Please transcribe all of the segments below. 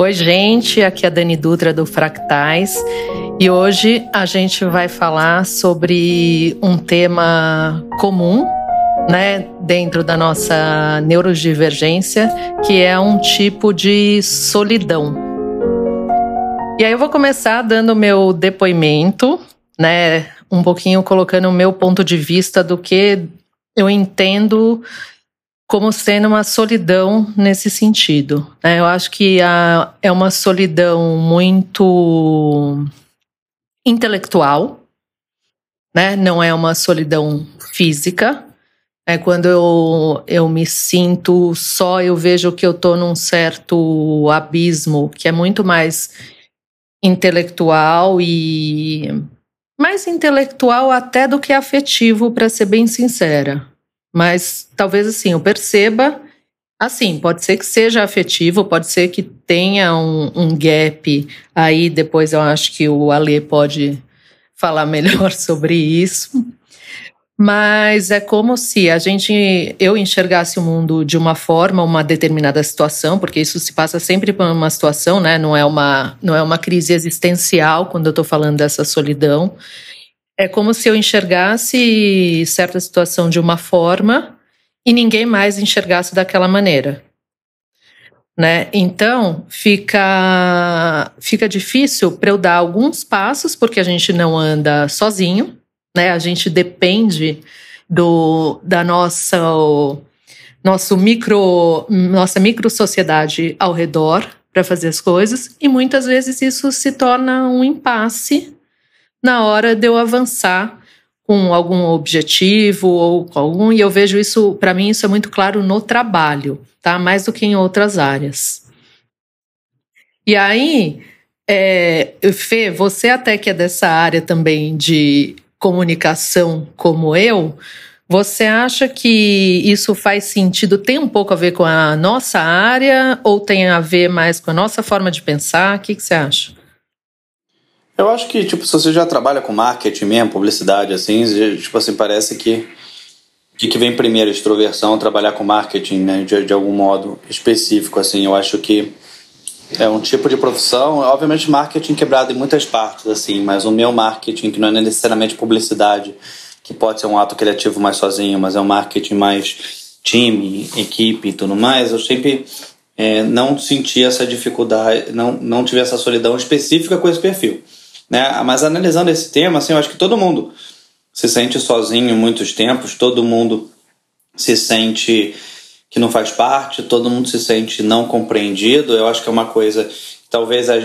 Oi, gente, aqui é a Dani Dutra do Fractais e hoje a gente vai falar sobre um tema comum, né, dentro da nossa neurodivergência, que é um tipo de solidão. E aí eu vou começar dando meu depoimento, né, um pouquinho colocando o meu ponto de vista do que eu entendo como sendo uma solidão nesse sentido. Né? Eu acho que a, é uma solidão muito intelectual, né? não é uma solidão física. É quando eu, eu me sinto só, eu vejo que eu estou num certo abismo que é muito mais intelectual e mais intelectual até do que afetivo, para ser bem sincera. Mas talvez assim, eu perceba. Assim, pode ser que seja afetivo, pode ser que tenha um, um gap aí. Depois eu acho que o Alê pode falar melhor sobre isso. Mas é como se a gente, eu enxergasse o mundo de uma forma, uma determinada situação, porque isso se passa sempre por uma situação, né? Não é uma, não é uma crise existencial quando eu estou falando dessa solidão. É como se eu enxergasse certa situação de uma forma e ninguém mais enxergasse daquela maneira. Né? Então, fica, fica difícil para eu dar alguns passos, porque a gente não anda sozinho, né? a gente depende do, da nossa, nosso micro, nossa micro sociedade ao redor para fazer as coisas, e muitas vezes isso se torna um impasse na hora de eu avançar com algum objetivo ou com algum, e eu vejo isso, para mim, isso é muito claro no trabalho, tá? Mais do que em outras áreas. E aí, é, Fê, você até que é dessa área também de comunicação como eu, você acha que isso faz sentido? Tem um pouco a ver com a nossa área ou tem a ver mais com a nossa forma de pensar? O que, que você acha? Eu acho que, tipo, se você já trabalha com marketing mesmo, publicidade, assim, tipo assim, parece que o que vem primeiro, extroversão, trabalhar com marketing, né, de, de algum modo específico, assim, eu acho que é um tipo de profissão, obviamente marketing quebrado em muitas partes, assim, mas o meu marketing, que não é necessariamente publicidade, que pode ser um ato criativo mais sozinho, mas é um marketing mais time, equipe e tudo mais, eu sempre é, não senti essa dificuldade, não, não tive essa solidão específica com esse perfil. Né? Mas analisando esse tema, assim, eu acho que todo mundo se sente sozinho muitos tempos, todo mundo se sente que não faz parte, todo mundo se sente não compreendido. Eu acho que é uma coisa, talvez a,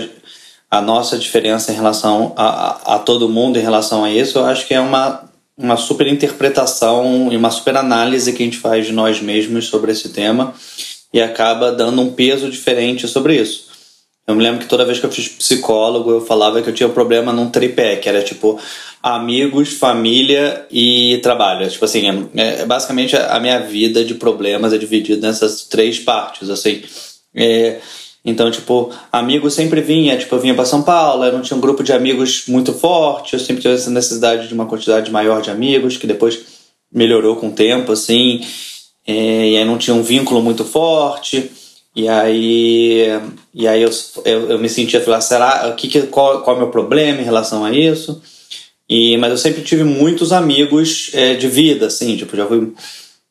a nossa diferença em relação a, a, a, todo mundo em relação a isso, eu acho que é uma, uma super interpretação e uma super análise que a gente faz de nós mesmos sobre esse tema e acaba dando um peso diferente sobre isso. Eu me lembro que toda vez que eu fiz psicólogo, eu falava que eu tinha um problema num tripé, que era tipo amigos, família e trabalho. Tipo assim, é, é, basicamente a minha vida de problemas é dividida nessas três partes, assim. É, então, tipo, amigo sempre vinha, tipo, eu vinha para São Paulo, eu não tinha um grupo de amigos muito forte, eu sempre tive essa necessidade de uma quantidade maior de amigos, que depois melhorou com o tempo, assim, é, e aí não tinha um vínculo muito forte. E aí, e aí eu, eu, eu me sentia, falar, será, que, que, qual, qual é o meu problema em relação a isso? E, mas eu sempre tive muitos amigos é, de vida, assim, tipo, já fui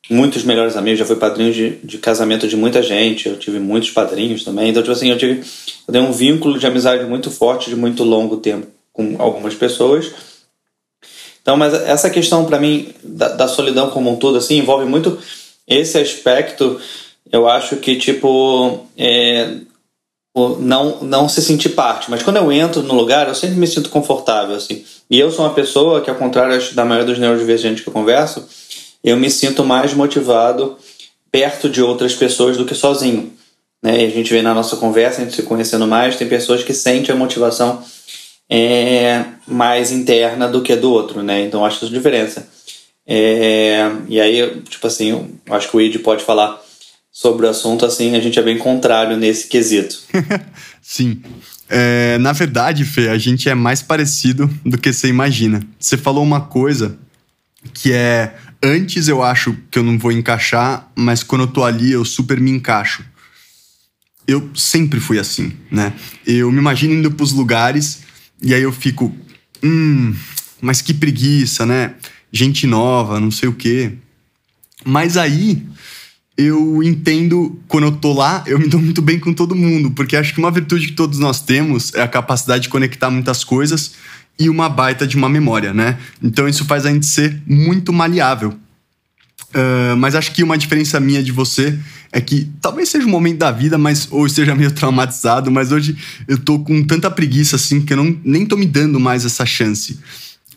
muitos melhores amigos, já fui padrinho de, de casamento de muita gente, eu tive muitos padrinhos também, então, tipo assim, eu tive eu tenho um vínculo de amizade muito forte, de muito longo tempo com algumas pessoas. Então, mas essa questão para mim da, da solidão como um todo, assim, envolve muito esse aspecto eu acho que, tipo, é, não, não se sentir parte. Mas quando eu entro no lugar, eu sempre me sinto confortável, assim. E eu sou uma pessoa que, ao contrário da maioria dos neurodivergentes que eu converso, eu me sinto mais motivado perto de outras pessoas do que sozinho. Né? E a gente vê na nossa conversa, a gente se conhecendo mais, tem pessoas que sentem a motivação é, mais interna do que do outro, né? Então acho essa diferença. É, e aí, tipo assim, eu acho que o Id pode falar sobre o assunto, assim, a gente é bem contrário nesse quesito. Sim. É, na verdade, Fê, a gente é mais parecido do que você imagina. Você falou uma coisa que é antes eu acho que eu não vou encaixar, mas quando eu tô ali eu super me encaixo. eu sempre fui assim, né? Eu me imagino indo pros lugares e aí eu fico, hum, mas que preguiça, né? Gente nova, não sei o quê. Mas aí eu entendo, quando eu tô lá, eu me dou muito bem com todo mundo, porque acho que uma virtude que todos nós temos é a capacidade de conectar muitas coisas e uma baita de uma memória, né? Então isso faz a gente ser muito maleável. Uh, mas acho que uma diferença minha de você é que talvez seja um momento da vida, mas ou esteja meio traumatizado, mas hoje eu tô com tanta preguiça assim que eu não, nem tô me dando mais essa chance.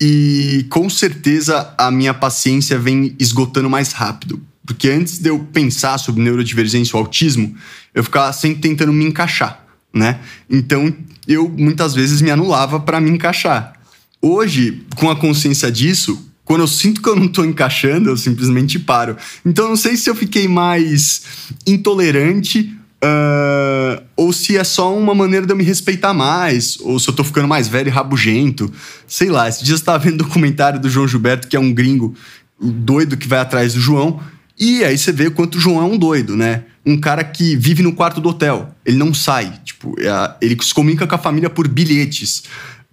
E com certeza a minha paciência vem esgotando mais rápido. Porque antes de eu pensar sobre neurodivergência ou autismo, eu ficava sempre tentando me encaixar, né? Então eu muitas vezes me anulava para me encaixar. Hoje, com a consciência disso, quando eu sinto que eu não tô encaixando, eu simplesmente paro. Então não sei se eu fiquei mais intolerante Uh, ou se é só uma maneira de eu me respeitar mais, ou se eu tô ficando mais velho e rabugento. Sei lá, esse dia eu estava vendo um documentário do João Gilberto, que é um gringo doido que vai atrás do João, e aí você vê o quanto o João é um doido, né? Um cara que vive no quarto do hotel, ele não sai, tipo, é, ele se comunica com a família por bilhetes,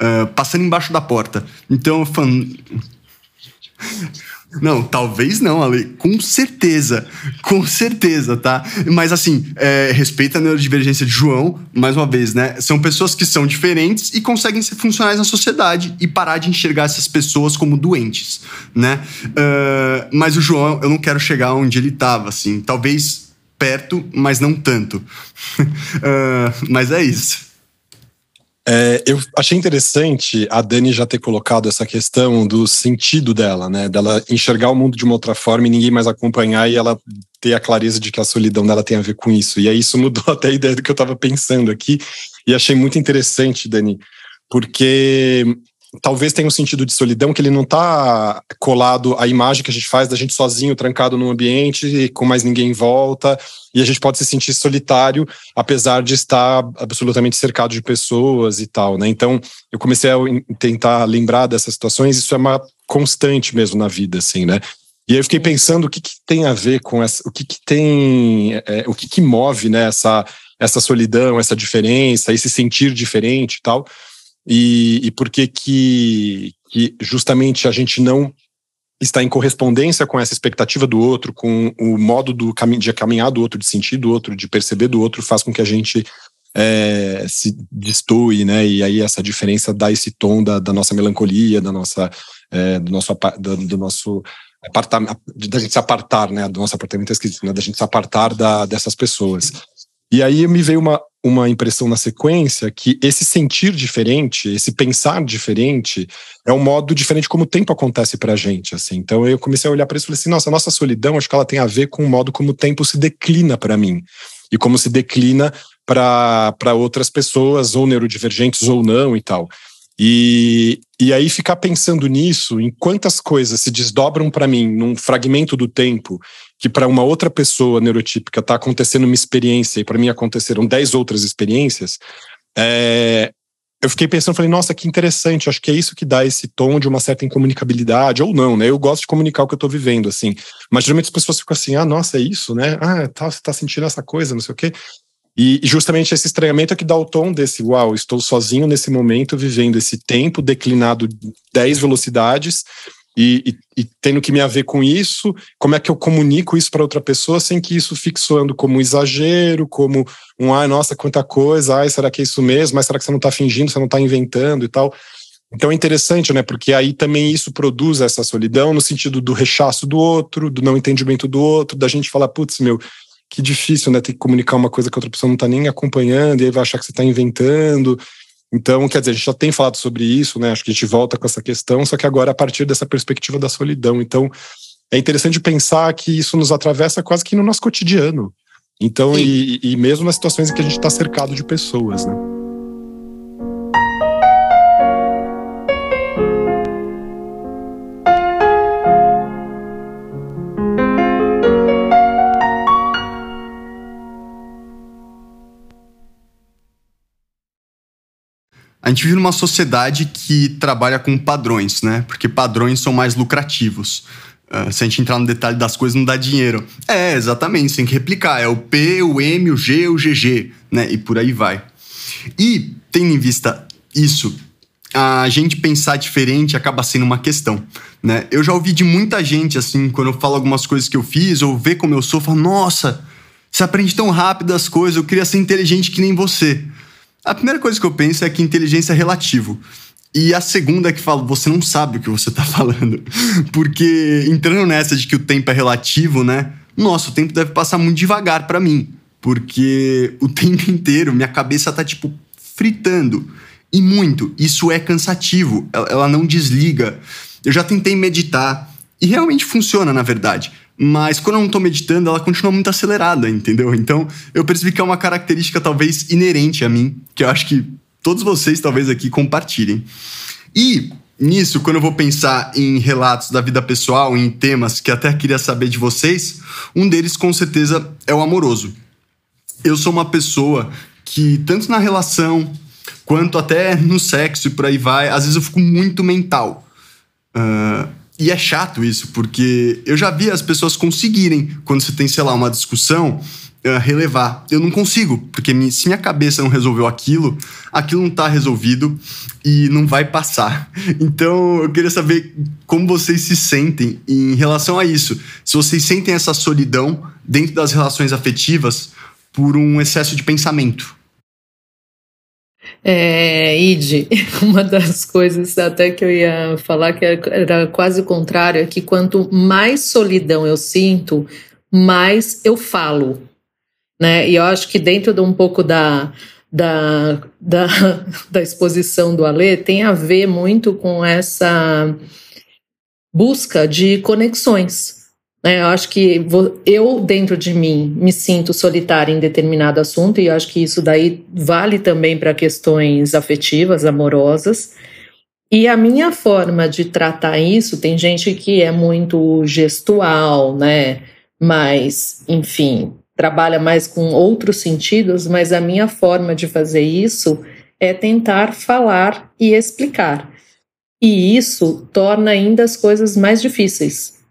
uh, passando embaixo da porta. Então, falo, não, talvez não, Ale. Com certeza. Com certeza, tá? Mas assim, é, respeita a neurodivergência de João, mais uma vez, né? São pessoas que são diferentes e conseguem ser funcionais na sociedade e parar de enxergar essas pessoas como doentes, né? Uh, mas o João, eu não quero chegar onde ele tava, assim. Talvez perto, mas não tanto. uh, mas é isso. É, eu achei interessante a Dani já ter colocado essa questão do sentido dela, né? Dela enxergar o mundo de uma outra forma e ninguém mais acompanhar e ela ter a clareza de que a solidão dela tem a ver com isso. E aí isso mudou até a ideia do que eu estava pensando aqui. E achei muito interessante, Dani, porque talvez tenha um sentido de solidão que ele não está colado à imagem que a gente faz da gente sozinho, trancado num ambiente, com mais ninguém em volta, e a gente pode se sentir solitário, apesar de estar absolutamente cercado de pessoas e tal, né? Então, eu comecei a tentar lembrar dessas situações, isso é uma constante mesmo na vida, assim, né? E aí eu fiquei pensando o que, que tem a ver com essa, o que, que tem, é, o que, que move né, essa, essa solidão, essa diferença, esse sentir diferente e tal e, e por que, que justamente a gente não está em correspondência com essa expectativa do outro, com o modo do de caminhar do outro, de sentir do outro, de perceber do outro, faz com que a gente é, se destoe, né? E aí essa diferença dá esse tom da, da nossa melancolia, da nossa, é, do nosso, do, do nosso apartamento, da gente se apartar, né? Do nosso apartamento é esquisito, né? Da gente se apartar da, dessas pessoas. E aí me veio uma, uma impressão na sequência que esse sentir diferente, esse pensar diferente, é um modo diferente como o tempo acontece pra gente, assim. Então eu comecei a olhar para isso e falei assim, nossa, a nossa solidão, acho que ela tem a ver com o modo como o tempo se declina para mim e como se declina para outras pessoas, ou neurodivergentes ou não e tal. E, e aí ficar pensando nisso, em quantas coisas se desdobram para mim num fragmento do tempo que para uma outra pessoa neurotípica está acontecendo uma experiência e para mim aconteceram dez outras experiências, é, eu fiquei pensando, falei, nossa, que interessante, acho que é isso que dá esse tom de uma certa incomunicabilidade, ou não, né? Eu gosto de comunicar o que eu estou vivendo, assim. Mas geralmente as pessoas ficam assim, ah, nossa, é isso, né? Ah, tá, você está sentindo essa coisa, não sei o quê. E, justamente esse estranhamento é que dá o tom desse, uau, estou sozinho nesse momento, vivendo esse tempo declinado 10 velocidades, e, e, e, tendo que me haver com isso, como é que eu comunico isso para outra pessoa sem que isso fique soando como exagero, como um ai, nossa, quanta coisa, ai, será que é isso mesmo? Mas será que você não está fingindo, você não está inventando e tal? Então é interessante, né? Porque aí também isso produz essa solidão no sentido do rechaço do outro, do não entendimento do outro, da gente falar, putz, meu, que difícil, né? Ter que comunicar uma coisa que a outra pessoa não está nem acompanhando, e aí vai achar que você está inventando. Então, quer dizer, a gente já tem falado sobre isso, né? Acho que a gente volta com essa questão, só que agora a partir dessa perspectiva da solidão. Então, é interessante pensar que isso nos atravessa quase que no nosso cotidiano. Então, e, e mesmo nas situações em que a gente está cercado de pessoas, né? A gente vive numa sociedade que trabalha com padrões, né? Porque padrões são mais lucrativos. Uh, se a gente entrar no detalhe das coisas, não dá dinheiro. É, exatamente, você tem que replicar. É o P, o M, o G, o GG, né? E por aí vai. E, tendo em vista isso, a gente pensar diferente acaba sendo uma questão, né? Eu já ouvi de muita gente, assim, quando eu falo algumas coisas que eu fiz, ou vê como eu sou, falo, nossa, você aprende tão rápido as coisas, eu queria ser inteligente que nem você. A primeira coisa que eu penso é que inteligência é relativo. E a segunda é que falo, você não sabe o que você tá falando. Porque entrando nessa de que o tempo é relativo, né? Nossa, o tempo deve passar muito devagar para mim. Porque o tempo inteiro minha cabeça tá tipo fritando. E muito. Isso é cansativo. Ela não desliga. Eu já tentei meditar. E realmente funciona, na verdade. Mas quando eu não tô meditando, ela continua muito acelerada, entendeu? Então eu percebi que é uma característica talvez inerente a mim, que eu acho que todos vocês talvez aqui compartilhem. E nisso, quando eu vou pensar em relatos da vida pessoal, em temas que até queria saber de vocês, um deles com certeza é o amoroso. Eu sou uma pessoa que, tanto na relação quanto até no sexo e por aí vai, às vezes eu fico muito mental. Uh, e é chato isso, porque eu já vi as pessoas conseguirem, quando você tem, sei lá, uma discussão, uh, relevar. Eu não consigo, porque se minha cabeça não resolveu aquilo, aquilo não está resolvido e não vai passar. Então, eu queria saber como vocês se sentem em relação a isso. Se vocês sentem essa solidão dentro das relações afetivas por um excesso de pensamento. É, Ide, uma das coisas até que eu ia falar que era quase o contrário, é que quanto mais solidão eu sinto, mais eu falo né? E eu acho que dentro de um pouco da, da, da, da exposição do Alê tem a ver muito com essa busca de conexões. Né? Eu acho que eu, dentro de mim, me sinto solitária em determinado assunto, e acho que isso daí vale também para questões afetivas, amorosas. E a minha forma de tratar isso, tem gente que é muito gestual, né? Mas, enfim, trabalha mais com outros sentidos, mas a minha forma de fazer isso é tentar falar e explicar. E isso torna ainda as coisas mais difíceis.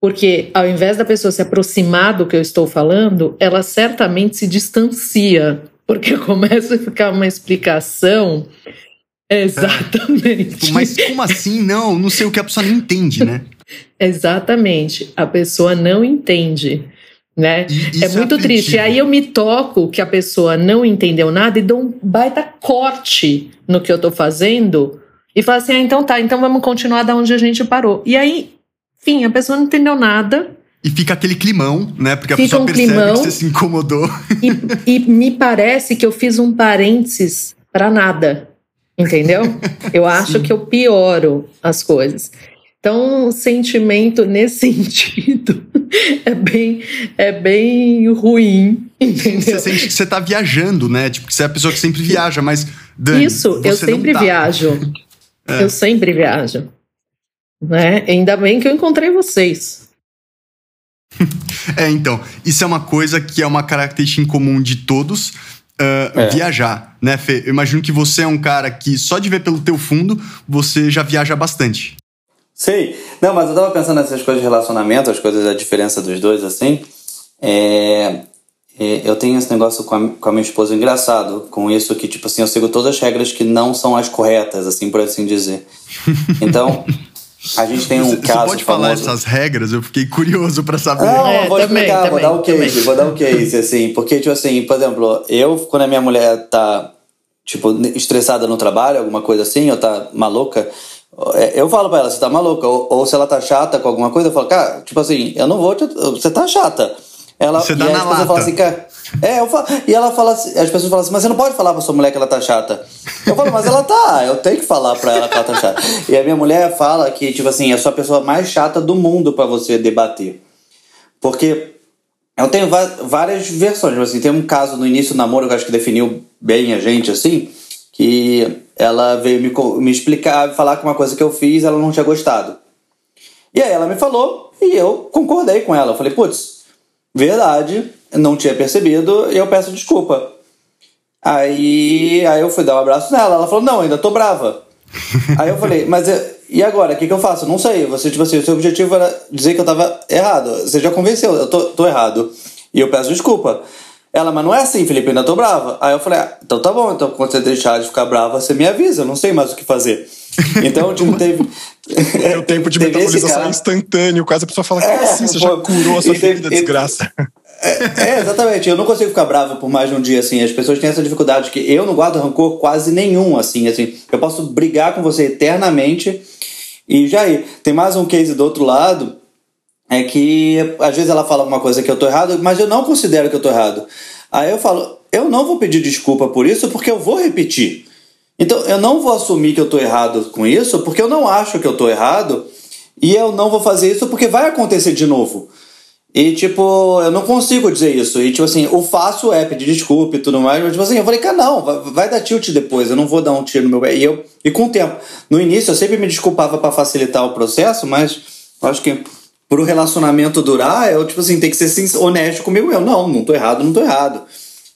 Porque ao invés da pessoa se aproximar do que eu estou falando, ela certamente se distancia, porque começa a ficar uma explicação. Exatamente. Mas como assim? Não, não sei o que a pessoa não entende, né? Exatamente. A pessoa não entende né? E, é muito é triste. E aí eu me toco que a pessoa não entendeu nada e dou um baita corte no que eu tô fazendo e falo assim: ah, então tá, então vamos continuar da onde a gente parou. E aí, enfim, a pessoa não entendeu nada. E fica aquele climão, né? Porque a fica pessoa um percebe climão, que você se incomodou. E, e me parece que eu fiz um parênteses para nada. Entendeu? Eu acho que eu pioro as coisas. Então, o sentimento nesse sentido é bem, é bem ruim, entendeu? Você sente que você está viajando, né? Tipo, que você é a pessoa que sempre viaja, mas. Dani, Isso, eu sempre tá. viajo. É. Eu sempre viajo. Né? Ainda bem que eu encontrei vocês. é, então, isso é uma coisa que é uma característica em comum de todos. Uh, é. Viajar, né, Fê? Eu imagino que você é um cara que só de ver pelo teu fundo, você já viaja bastante. Sei. Não, mas eu tava pensando nessas coisas de relacionamento, as coisas, a diferença dos dois, assim. É, é, eu tenho esse negócio com a, com a minha esposa engraçado, com isso que, tipo assim, eu sigo todas as regras que não são as corretas, assim, por assim dizer. Então, a gente tem um você, caso. Você pode famoso... falar essas regras? Eu fiquei curioso para saber. Não, é, vou também, explicar, também, vou dar um case, também. vou dar um case, assim, porque, tipo assim, por exemplo, eu, quando a minha mulher tá, tipo, estressada no trabalho, alguma coisa assim, ou tá maluca é, eu falo pra ela, você tá maluca. Ou, ou, se ela tá chata com alguma coisa, eu falo, cara, tipo assim, eu não vou te. Você tá chata. Ela, você dá e na lata. Fala assim, cara, é, eu falo, e ela fala assim, as pessoas falam assim, mas você não pode falar pra sua mulher que ela tá chata. Eu falo, mas ela tá, eu tenho que falar pra ela que ela tá chata. E a minha mulher fala que, tipo assim, eu sou a pessoa mais chata do mundo para você debater. Porque eu tenho várias versões, tipo assim, tem um caso no início do namoro que eu acho que definiu bem a gente, assim, que ela veio me, me explicar, falar que uma coisa que eu fiz ela não tinha gostado. E aí ela me falou e eu concordei com ela. Eu falei, putz, verdade, não tinha percebido e eu peço desculpa. Aí, aí eu fui dar um abraço nela. Ela falou, não, ainda tô brava. aí eu falei, mas eu, e agora, o que, que eu faço? Não sei. Você, tipo assim, o seu objetivo era dizer que eu tava errado. Você já convenceu, eu tô, tô errado. E eu peço desculpa. Ela, mas não é assim, Felipe, ainda tô brava. Aí eu falei, ah, então tá bom, então quando você deixar de ficar brava, você me avisa, eu não sei mais o que fazer. Então, tipo, teve. É o tempo de metabolização instantâneo, quase a pessoa fala, é, assim, você já curou a sua ferida, desgraça. É, é, exatamente. Eu não consigo ficar bravo por mais de um dia, assim. As pessoas têm essa dificuldade que eu não guardo rancor quase nenhum, assim, assim. Eu posso brigar com você eternamente e já ir. Tem mais um case do outro lado, é que às vezes ela fala alguma coisa que eu tô errado, mas eu não considero que eu tô errado. Aí eu falo, eu não vou pedir desculpa por isso porque eu vou repetir. Então eu não vou assumir que eu tô errado com isso porque eu não acho que eu tô errado e eu não vou fazer isso porque vai acontecer de novo. E, tipo, eu não consigo dizer isso. E, tipo assim, o fácil é pedir desculpa e tudo mais. Mas, tipo assim, eu falei, cara, não, vai, dar tilt depois. Eu não vou dar um tiro no meu. E, eu, e com o tempo. No início, eu sempre me desculpava para facilitar o processo, mas acho que pro relacionamento durar, eu, tipo assim, tem que ser honesto comigo. Eu, não, não tô errado, não tô errado.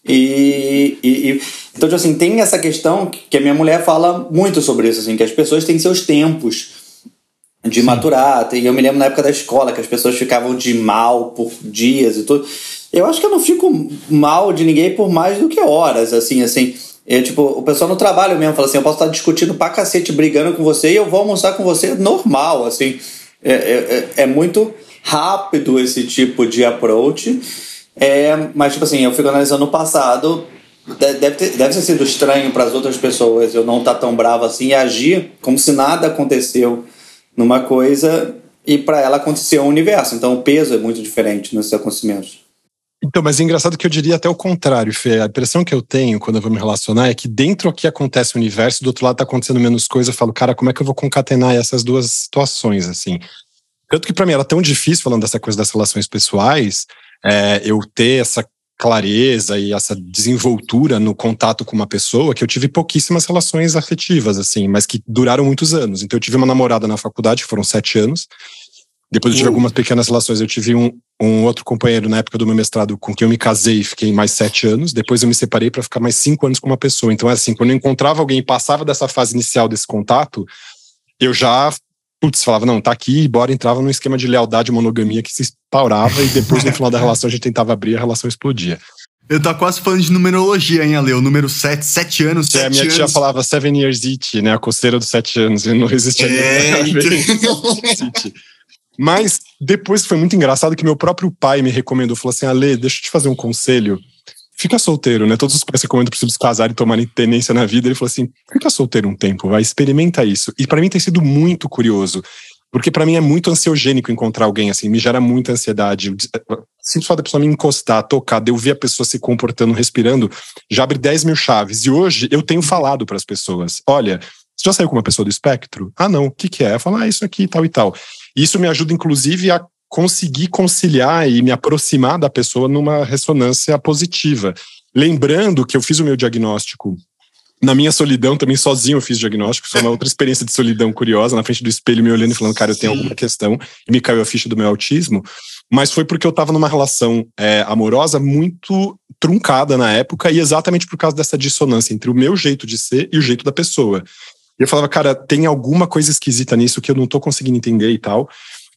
E, e, e, então, tipo assim, tem essa questão que a minha mulher fala muito sobre isso, assim, que as pessoas têm seus tempos de Sim. maturar. E eu me lembro na época da escola que as pessoas ficavam de mal por dias e tudo. Eu acho que eu não fico mal de ninguém por mais do que horas, assim, assim. Eu, tipo, o pessoal no trabalho mesmo fala assim: eu posso estar discutindo pra cacete, brigando com você e eu vou almoçar com você normal, assim. É, é, é, é muito rápido esse tipo de approach. É, mas, tipo assim, eu fico analisando o passado. Deve ter, deve ter sido estranho para as outras pessoas eu não estar tá tão bravo assim e agir como se nada aconteceu numa coisa e para ela aconteceu o universo. Então o peso é muito diferente nesses acontecimentos. Então, mas é engraçado que eu diria até o contrário, Fê. A impressão que eu tenho quando eu vou me relacionar é que dentro aqui acontece o universo, do outro lado tá acontecendo menos coisa. Eu falo, cara, como é que eu vou concatenar essas duas situações, assim? Tanto que para mim era tão difícil, falando dessa coisa das relações pessoais, é, eu ter essa clareza e essa desenvoltura no contato com uma pessoa que eu tive pouquíssimas relações afetivas, assim, mas que duraram muitos anos. Então eu tive uma namorada na faculdade, foram sete anos. Depois eu tive uh. algumas pequenas relações. Eu tive um, um outro companheiro na época do meu mestrado com quem eu me casei e fiquei mais sete anos. Depois eu me separei para ficar mais cinco anos com uma pessoa. Então, é assim, quando eu encontrava alguém e passava dessa fase inicial desse contato, eu já putz, falava, não, tá aqui, bora entrava num esquema de lealdade e monogamia que se instaurava e depois no final da relação a gente tentava abrir a relação explodia. Eu tô quase falando de numerologia, hein, Ale? O número 7, 7 anos, 7 é, a minha anos. tia falava seven years each, né? A coceira dos 7 anos. E não existia é, então... Mas depois foi muito engraçado que meu próprio pai me recomendou, falou assim, Ale, deixa eu te fazer um conselho fica solteiro, né? Todos os pais recomendam para se casar e tomarem tenência na vida. Ele falou assim: fica solteiro um tempo, vai, experimenta isso. E para mim tem sido muito curioso, porque para mim é muito ansiogênico encontrar alguém assim, me gera muita ansiedade. Sinto só da pessoa me encostar, tocar, de eu ver a pessoa se comportando, respirando, já abre 10 mil chaves. E hoje eu tenho falado para as pessoas: olha, você já saiu com uma pessoa do espectro? Ah, não, o que, que é? Eu falo, ah, isso aqui, tal e tal. E isso me ajuda, inclusive, a conseguir conciliar e me aproximar da pessoa numa ressonância positiva. Lembrando que eu fiz o meu diagnóstico na minha solidão, também sozinho eu fiz diagnóstico, foi uma outra experiência de solidão curiosa, na frente do espelho me olhando e falando, cara, eu tenho alguma questão, e me caiu a ficha do meu autismo, mas foi porque eu estava numa relação é, amorosa muito truncada na época, e exatamente por causa dessa dissonância entre o meu jeito de ser e o jeito da pessoa. E eu falava, cara, tem alguma coisa esquisita nisso que eu não tô conseguindo entender e tal.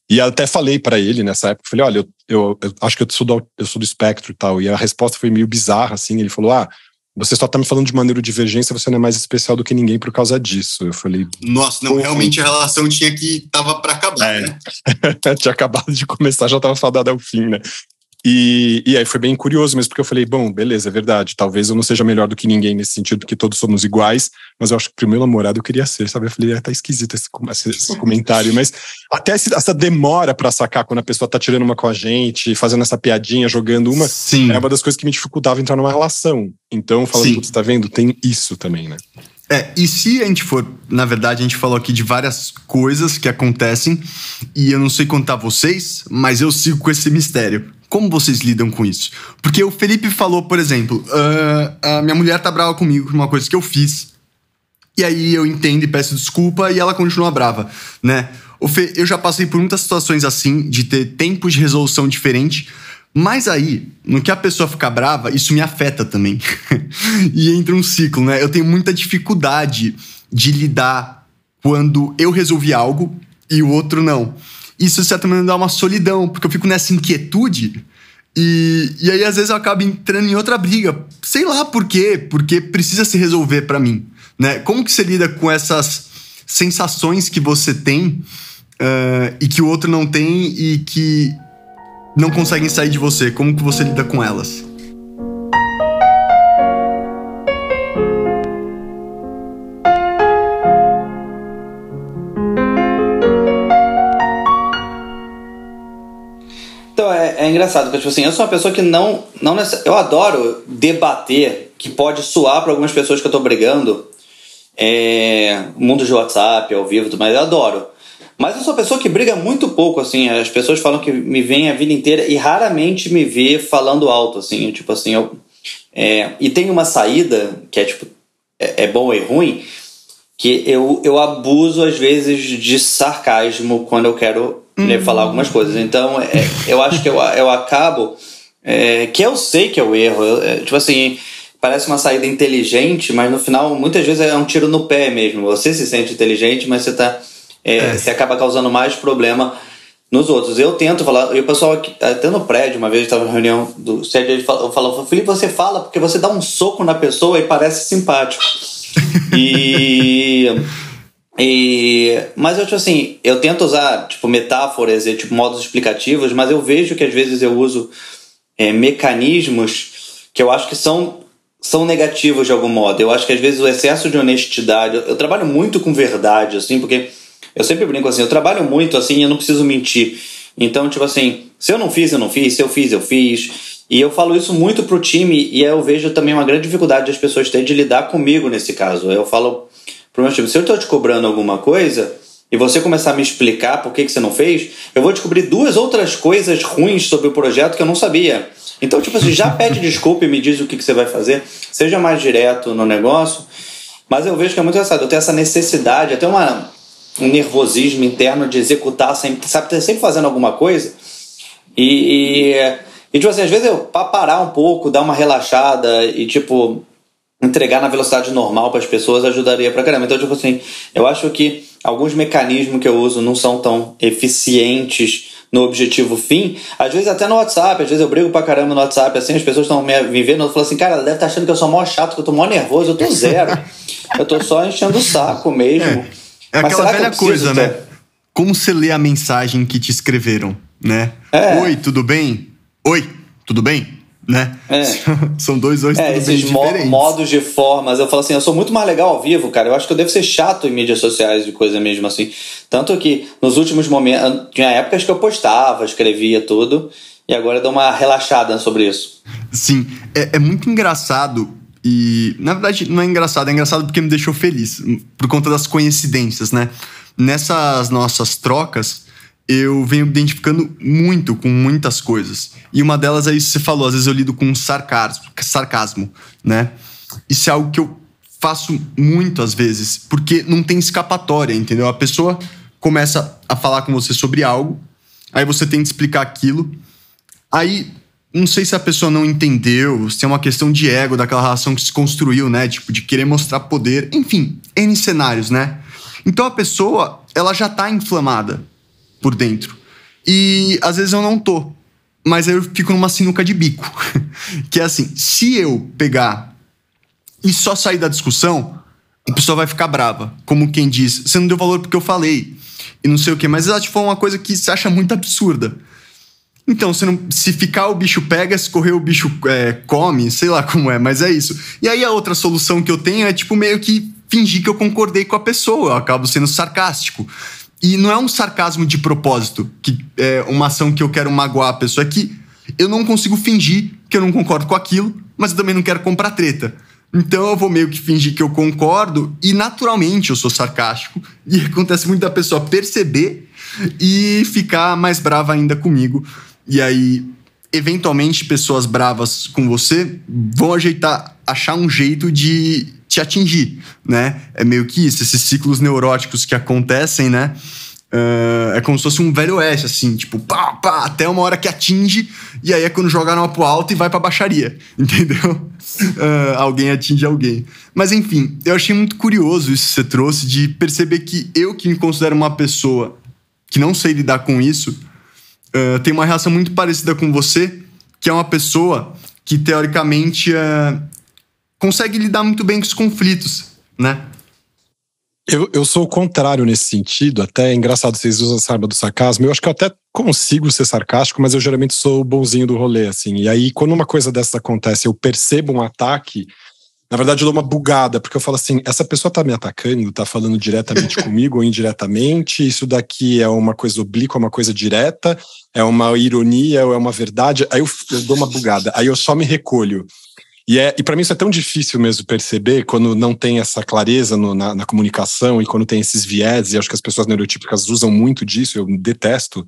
E até falei para ele nessa época, falei, olha, eu, eu, eu, acho que eu sou, do, eu sou do espectro e tal. E a resposta foi meio bizarra, assim. Ele falou, ah, você só tá me falando de maneira de divergência, você não é mais especial do que ninguém por causa disso. Eu falei. Nossa, não, realmente a relação tinha que. tava para acabar, é. né? tinha acabado de começar, já tava fadada ao fim, né? E, e aí foi bem curioso mesmo, porque eu falei, bom, beleza, é verdade, talvez eu não seja melhor do que ninguém nesse sentido, porque todos somos iguais, mas eu acho que pro meu namorado eu queria ser, sabe? Eu falei, é, tá esquisito esse, esse, esse comentário, mas até esse, essa demora para sacar quando a pessoa tá tirando uma com a gente, fazendo essa piadinha, jogando uma, Sim. é uma das coisas que me dificultava entrar numa relação. Então, falando, putz, tá vendo? Tem isso também, né? É, e se a gente for, na verdade, a gente falou aqui de várias coisas que acontecem, e eu não sei contar vocês, mas eu sigo com esse mistério. Como vocês lidam com isso? Porque o Felipe falou, por exemplo, uh, a minha mulher tá brava comigo por uma coisa que eu fiz. E aí eu entendo e peço desculpa e ela continua brava, né? O Fê, eu já passei por muitas situações assim, de ter tempos de resolução diferente, mas aí, no que a pessoa fica brava, isso me afeta também. e entra um ciclo, né? Eu tenho muita dificuldade de lidar quando eu resolvi algo e o outro não. Isso, de certa maneira, dá uma solidão, porque eu fico nessa inquietude. E, e aí, às vezes, eu acabo entrando em outra briga. Sei lá por quê, porque precisa se resolver para mim. Né? Como que você lida com essas sensações que você tem uh, e que o outro não tem e que não conseguem sair de você? Como que você lida com elas? É engraçado, porque tipo assim, eu sou uma pessoa que não. não Eu adoro debater, que pode soar para algumas pessoas que eu tô brigando. É, mundo de WhatsApp, ao vivo, tudo mais, eu adoro. Mas eu sou uma pessoa que briga muito pouco, assim. As pessoas falam que me veem a vida inteira e raramente me vê falando alto, assim. Tipo assim, eu. É, e tem uma saída que é tipo. É, é bom e ruim, que eu, eu abuso às vezes de sarcasmo quando eu quero uhum. falar algumas coisas. Então, é, eu acho que eu, eu acabo. É, que eu sei que é o erro. Eu, é, tipo assim, parece uma saída inteligente, mas no final, muitas vezes é um tiro no pé mesmo. Você se sente inteligente, mas você, tá, é, é. você acaba causando mais problema nos outros. Eu tento falar, e o pessoal aqui, até no prédio, uma vez estava na reunião do sede, ele falou, falou, Felipe, você fala porque você dá um soco na pessoa e parece simpático. e e, mas eu, tipo assim, eu tento usar, tipo, metáforas e, tipo, modos explicativos, mas eu vejo que às vezes eu uso é, mecanismos que eu acho que são, são negativos de algum modo. Eu acho que às vezes o excesso de honestidade... Eu, eu trabalho muito com verdade, assim, porque eu sempre brinco assim, eu trabalho muito, assim, eu não preciso mentir. Então, tipo assim, se eu não fiz, eu não fiz, se eu fiz, eu fiz. E eu falo isso muito pro time e eu vejo também uma grande dificuldade das pessoas terem de lidar comigo nesse caso. Eu falo meu time, se eu estou te cobrando alguma coisa e você começar a me explicar por que, que você não fez, eu vou descobrir duas outras coisas ruins sobre o projeto que eu não sabia. Então, tipo assim, já pede desculpa e me diz o que, que você vai fazer, seja mais direto no negócio. Mas eu vejo que é muito engraçado, eu tenho essa necessidade, até uma, um nervosismo interno de executar sempre, sabe, sempre fazendo alguma coisa. E, e, e tipo assim, às vezes eu, para parar um pouco, dar uma relaxada e, tipo, entregar na velocidade normal para as pessoas ajudaria pra caramba. Então, tipo assim, eu acho que alguns mecanismos que eu uso não são tão eficientes no objetivo fim. Às vezes até no WhatsApp, às vezes eu brigo pra caramba no WhatsApp, assim, as pessoas estão me vendo, eu falo assim, cara, ela deve estar tá achando que eu sou mó chato, que eu tô mó nervoso, eu tô zero. eu tô só enchendo o saco mesmo. É, é aquela velha coisa, né? Como você lê a mensagem que te escreveram, né? É. Oi, tudo bem? Oi, tudo bem? Né? É. São dois oi é, esses diferentes. modos de formas. Eu falo assim, eu sou muito mais legal ao vivo, cara. Eu acho que eu devo ser chato em mídias sociais de coisa mesmo assim. Tanto que nos últimos momentos, tinha épocas que eu postava, escrevia tudo, e agora eu dou uma relaxada sobre isso. Sim, é, é muito engraçado e, na verdade, não é engraçado, é engraçado porque me deixou feliz, por conta das coincidências, né? Nessas nossas trocas, eu venho identificando muito com muitas coisas. E uma delas é isso que você falou, às vezes eu lido com sarcasmo, sarcasmo, né? Isso é algo que eu faço muito às vezes, porque não tem escapatória, entendeu? A pessoa começa a falar com você sobre algo, aí você tem que explicar aquilo, aí não sei se a pessoa não entendeu, se é uma questão de ego daquela relação que se construiu, né? Tipo, de querer mostrar poder, enfim, N cenários, né? Então a pessoa, ela já tá inflamada por dentro. E às vezes eu não tô. Mas aí eu fico numa sinuca de bico. que é assim, se eu pegar e só sair da discussão, a pessoa vai ficar brava. Como quem diz, você não deu valor porque eu falei. E não sei o quê. Mas ela te falou uma coisa que você acha muito absurda. Então, se, não, se ficar o bicho pega, se correr o bicho é, come, sei lá como é, mas é isso. E aí a outra solução que eu tenho é tipo meio que fingir que eu concordei com a pessoa, eu acabo sendo sarcástico. E não é um sarcasmo de propósito, que é uma ação que eu quero magoar a pessoa, é que eu não consigo fingir que eu não concordo com aquilo, mas eu também não quero comprar treta. Então eu vou meio que fingir que eu concordo e naturalmente eu sou sarcástico. E acontece muito da pessoa perceber e ficar mais brava ainda comigo. E aí, eventualmente, pessoas bravas com você vão ajeitar, achar um jeito de te atingir, né? É meio que isso, esses ciclos neuróticos que acontecem, né? Uh, é como se fosse um velho oeste, assim, tipo, pá, pá, até uma hora que atinge, e aí é quando joga no pro alto e vai pra baixaria, entendeu? Uh, alguém atinge alguém. Mas enfim, eu achei muito curioso isso que você trouxe, de perceber que eu, que me considero uma pessoa que não sei lidar com isso, uh, tenho uma reação muito parecida com você, que é uma pessoa que, teoricamente, consegue lidar muito bem com os conflitos, né? Eu, eu sou o contrário nesse sentido. Até é engraçado vocês usam essa arma do sarcasmo. Eu acho que eu até consigo ser sarcástico, mas eu geralmente sou o bonzinho do rolê, assim. E aí, quando uma coisa dessa acontece, eu percebo um ataque, na verdade eu dou uma bugada, porque eu falo assim: essa pessoa tá me atacando, tá falando diretamente comigo ou indiretamente, isso daqui é uma coisa oblíqua, uma coisa direta, é uma ironia ou é uma verdade. Aí eu, eu dou uma bugada, aí eu só me recolho. E, é, e para mim isso é tão difícil mesmo perceber quando não tem essa clareza no, na, na, comunicação e quando tem esses viés, e acho que as pessoas neurotípicas usam muito disso, eu detesto.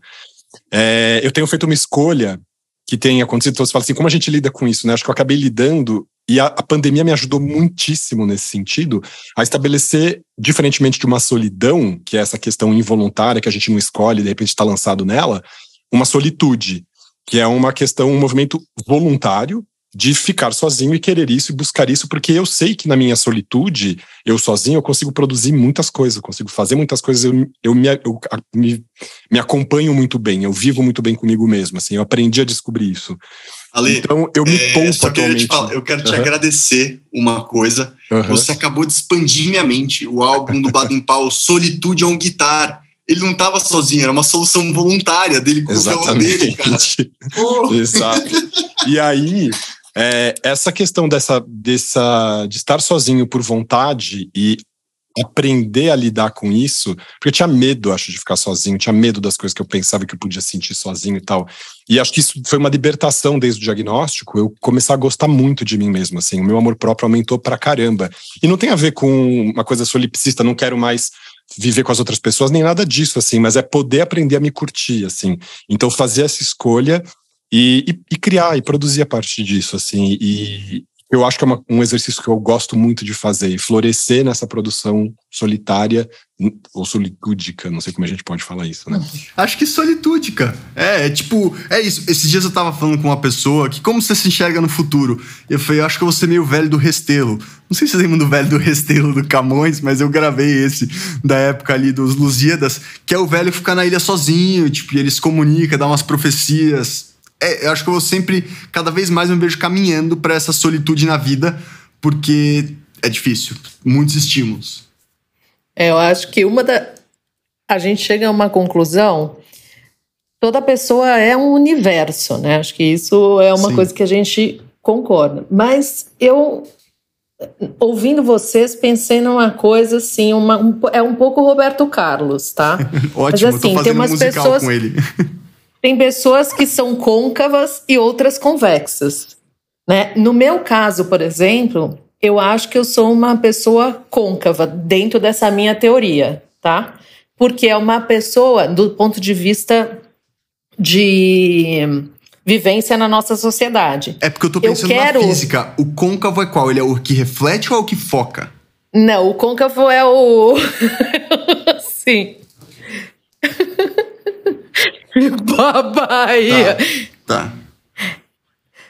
É, eu tenho feito uma escolha que tem acontecido, então você fala assim, como a gente lida com isso, né? Acho que eu acabei lidando e a, a, pandemia me ajudou muitíssimo nesse sentido a estabelecer, diferentemente de uma solidão, que é essa questão involuntária que a gente não escolhe, de repente está lançado nela, uma solitude, que é uma questão, um movimento voluntário de ficar sozinho e querer isso e buscar isso, porque eu sei que na minha solitude, eu sozinho, eu consigo produzir muitas coisas, eu consigo fazer muitas coisas, eu, eu, me, eu me, me acompanho muito bem, eu vivo muito bem comigo mesmo, assim, eu aprendi a descobrir isso. Ale, então eu me é, poupo atualmente. Falar, eu quero te uhum. agradecer uma coisa, uhum. você acabou de expandir minha mente, o álbum do Baden Powell, Solitude on Guitar, ele não estava sozinho, era uma solução voluntária dele com Exatamente. o dele, cara. Exato. E aí, é, essa questão dessa, dessa, de estar sozinho por vontade e aprender a lidar com isso, porque eu tinha medo, acho, de ficar sozinho, tinha medo das coisas que eu pensava que eu podia sentir sozinho e tal. E acho que isso foi uma libertação desde o diagnóstico, eu começar a gostar muito de mim mesmo, assim, o meu amor próprio aumentou pra caramba. E não tem a ver com uma coisa solipsista, não quero mais viver com as outras pessoas, nem nada disso, assim, mas é poder aprender a me curtir, assim. Então, fazer essa escolha e, e, e, criar e produzir a partir disso, assim. E eu acho que é uma, um exercício que eu gosto muito de fazer, e florescer nessa produção solitária ou solitúdica, não sei como a gente pode falar isso, né? Acho que solitúdica. É, é tipo, é isso. Esses dias eu tava falando com uma pessoa que como você se enxerga no futuro? Eu falei, eu acho que eu vou ser meio velho do Restelo. Não sei se vocês lembram do velho do Restelo do Camões, mas eu gravei esse da época ali dos Lusíadas, que é o velho ficar na ilha sozinho, tipo, e ele se comunica, dá umas profecias é, eu acho que eu sempre, cada vez mais, me vejo caminhando para essa solitude na vida, porque é difícil, muitos estímulos. É, eu acho que uma da. A gente chega a uma conclusão. Toda pessoa é um universo, né? Acho que isso é uma Sim. coisa que a gente concorda. Mas eu, ouvindo vocês, pensei numa coisa assim, uma, um, é um pouco Roberto Carlos, tá? Ótimo, Mas, assim, tem umas pessoas. Com ele. Tem pessoas que são côncavas e outras convexas. Né? No meu caso, por exemplo, eu acho que eu sou uma pessoa côncava dentro dessa minha teoria, tá? Porque é uma pessoa do ponto de vista de vivência na nossa sociedade. É porque eu tô pensando eu quero... na física. O côncavo é qual? Ele é o que reflete ou é o que foca? Não, o côncavo é o. Sim. Babaia. Tá. tá.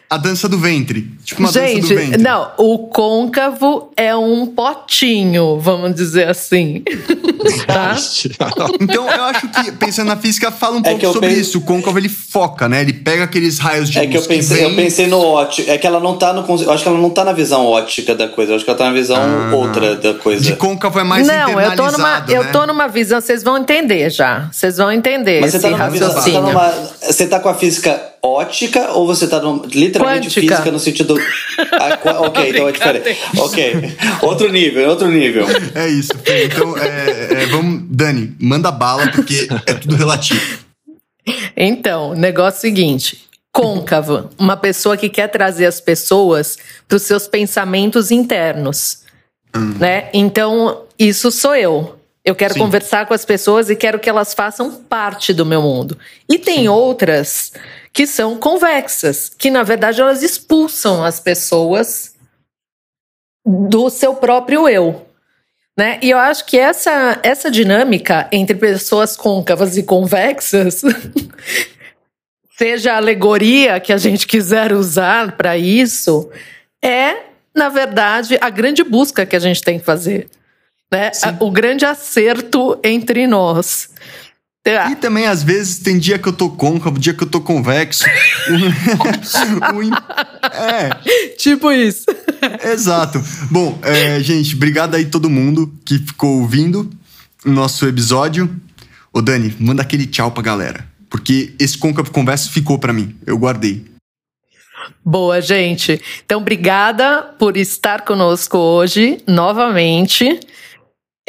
A dança do ventre. Tipo uma Gente, dança do ventre. não, o côncavo é um potinho, vamos dizer assim. tá? então, eu acho que, pensando na física, fala um é pouco sobre pense... isso. O côncavo, ele foca, né? Ele pega aqueles raios de É que eu pensei, que eu pensei no ótico. É que ela não tá no. Eu acho que ela não tá na visão ótica da coisa. Eu acho que ela tá na visão ah, outra da coisa. De côncavo é mais Não, eu tô numa, né? eu tô numa visão, vocês vão entender já. Vocês vão entender Mas você tá. Visão, você, tá numa, você tá com a física ótica ou você tá no, literalmente Quântica. física no sentido. Ah, ok, então é diferente. Ok. Outro nível, outro nível. É isso. Então, é, é, vamos. Dani, manda bala, porque é tudo relativo. Então, negócio seguinte. Côncavo, uma pessoa que quer trazer as pessoas para os seus pensamentos internos. Hum. Né? Então, isso sou eu. Eu quero Sim. conversar com as pessoas e quero que elas façam parte do meu mundo. E tem Sim. outras que são convexas, que na verdade elas expulsam as pessoas do seu próprio eu. Né? E eu acho que essa, essa dinâmica entre pessoas côncavas e convexas, seja a alegoria que a gente quiser usar para isso, é, na verdade, a grande busca que a gente tem que fazer. Né? O grande acerto entre nós. E também, às vezes, tem dia que eu tô côncavo, dia que eu tô convexo. é. Tipo isso. Exato. Bom, é, gente, obrigado aí todo mundo que ficou ouvindo o nosso episódio. Ô, Dani, manda aquele tchau pra galera. Porque esse côncavo conversa ficou para mim. Eu guardei. Boa, gente. Então, obrigada por estar conosco hoje, novamente.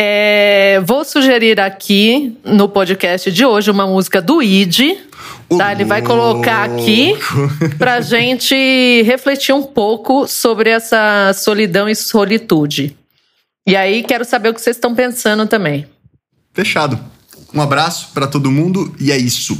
É, vou sugerir aqui no podcast de hoje uma música do Id. Tá? Ele vai colocar aqui pra gente refletir um pouco sobre essa solidão e solitude. E aí, quero saber o que vocês estão pensando também. Fechado. Um abraço para todo mundo e é isso.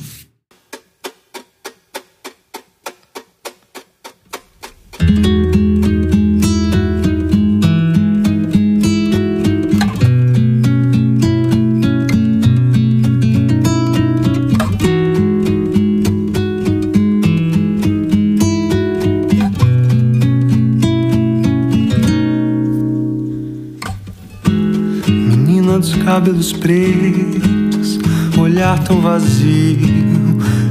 Cabelos pretos, olhar tão vazio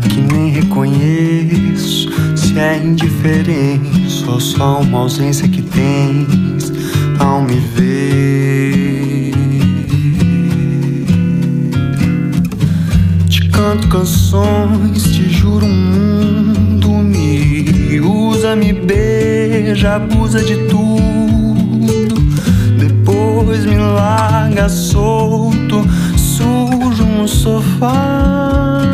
que nem reconheço se é indiferença ou só uma ausência que tens ao me ver. Te canto canções, te juro um mundo me usa, me beija, abusa de tudo depois me larga solto, sujo no sofá.